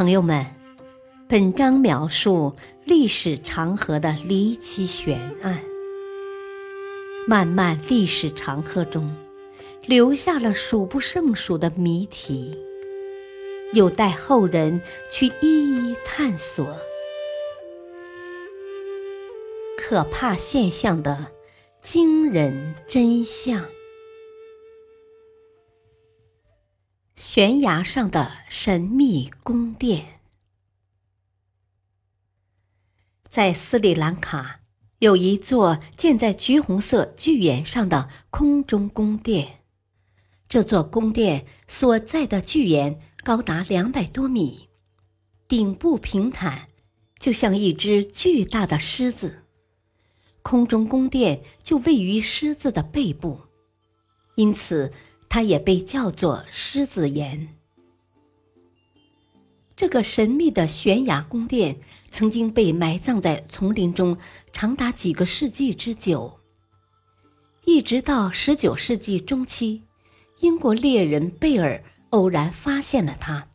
朋友们，本章描述历史长河的离奇悬案。漫漫历史长河中，留下了数不胜数的谜题，有待后人去一一探索。可怕现象的惊人真相。悬崖上的神秘宫殿，在斯里兰卡有一座建在橘红色巨岩上的空中宫殿。这座宫殿所在的巨岩高达两百多米，顶部平坦，就像一只巨大的狮子。空中宫殿就位于狮子的背部，因此。它也被叫做狮子岩。这个神秘的悬崖宫殿曾经被埋葬在丛林中，长达几个世纪之久。一直到十九世纪中期，英国猎人贝尔偶然发现了它，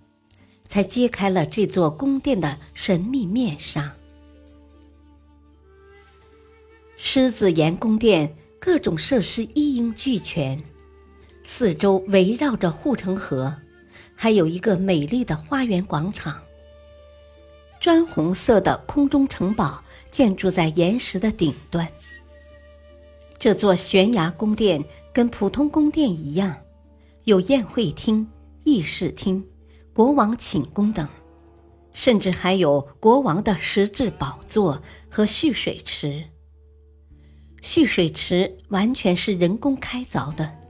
才揭开了这座宫殿的神秘面纱。狮子岩宫殿各种设施一应俱全。四周围绕着护城河，还有一个美丽的花园广场。砖红色的空中城堡建筑在岩石的顶端。这座悬崖宫殿跟普通宫殿一样，有宴会厅、议事厅、国王寝宫等，甚至还有国王的石质宝座和蓄水池。蓄水池完全是人工开凿的。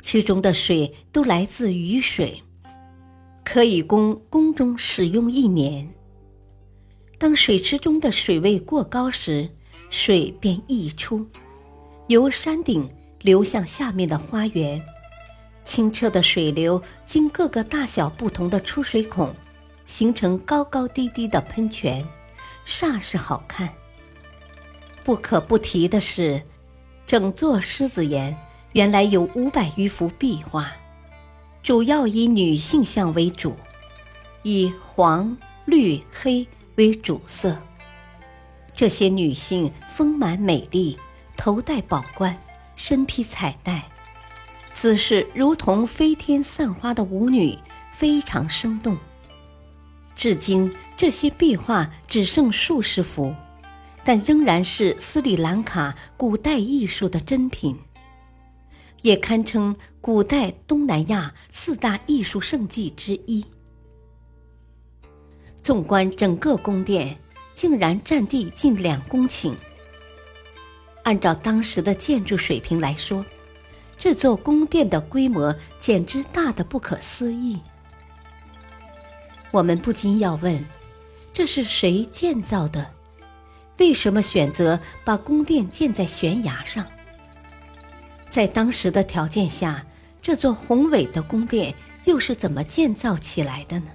其中的水都来自雨水，可以供宫中使用一年。当水池中的水位过高时，水便溢出，由山顶流向下面的花园。清澈的水流经各个大小不同的出水孔，形成高高低低的喷泉，煞是好看。不可不提的是，整座狮子岩。原来有五百余幅壁画，主要以女性像为主，以黄、绿、黑为主色。这些女性丰满美丽，头戴宝冠，身披彩带，姿势如同飞天散花的舞女，非常生动。至今，这些壁画只剩数十幅，但仍然是斯里兰卡古代艺术的珍品。也堪称古代东南亚四大艺术圣迹之一。纵观整个宫殿，竟然占地近两公顷。按照当时的建筑水平来说，这座宫殿的规模简直大的不可思议。我们不禁要问：这是谁建造的？为什么选择把宫殿建在悬崖上？在当时的条件下，这座宏伟的宫殿又是怎么建造起来的呢？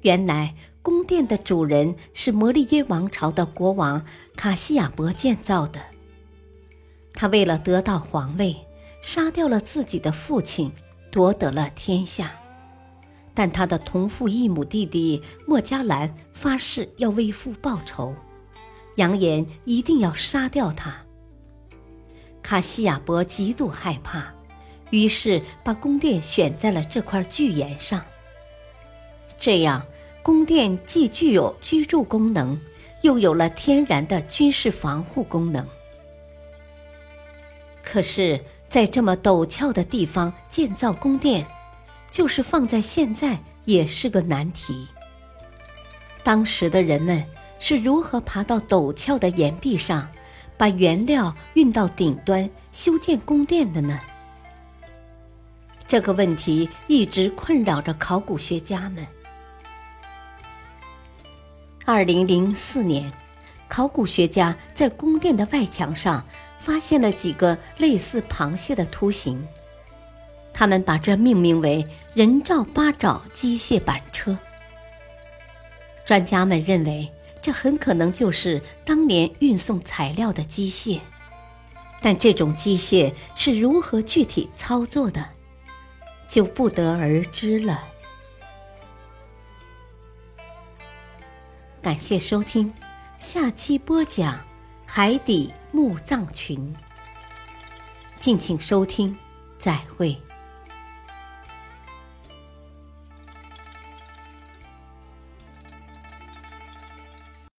原来，宫殿的主人是摩利耶王朝的国王卡西亚伯建造的。他为了得到皇位，杀掉了自己的父亲，夺得了天下。但他的同父异母弟弟莫加兰发誓要为父报仇，扬言一定要杀掉他。卡西亚伯极度害怕，于是把宫殿选在了这块巨岩上。这样，宫殿既具有居住功能，又有了天然的军事防护功能。可是，在这么陡峭的地方建造宫殿，就是放在现在也是个难题。当时的人们是如何爬到陡峭的岩壁上？把原料运到顶端修建宫殿的呢？这个问题一直困扰着考古学家们。二零零四年，考古学家在宫殿的外墙上发现了几个类似螃蟹的图形，他们把这命名为“人造八爪机械板车”。专家们认为。这很可能就是当年运送材料的机械。但这种机械是如何具体操作的就不得而知了。感谢收听下期播讲海底墓葬群敬请收听再会。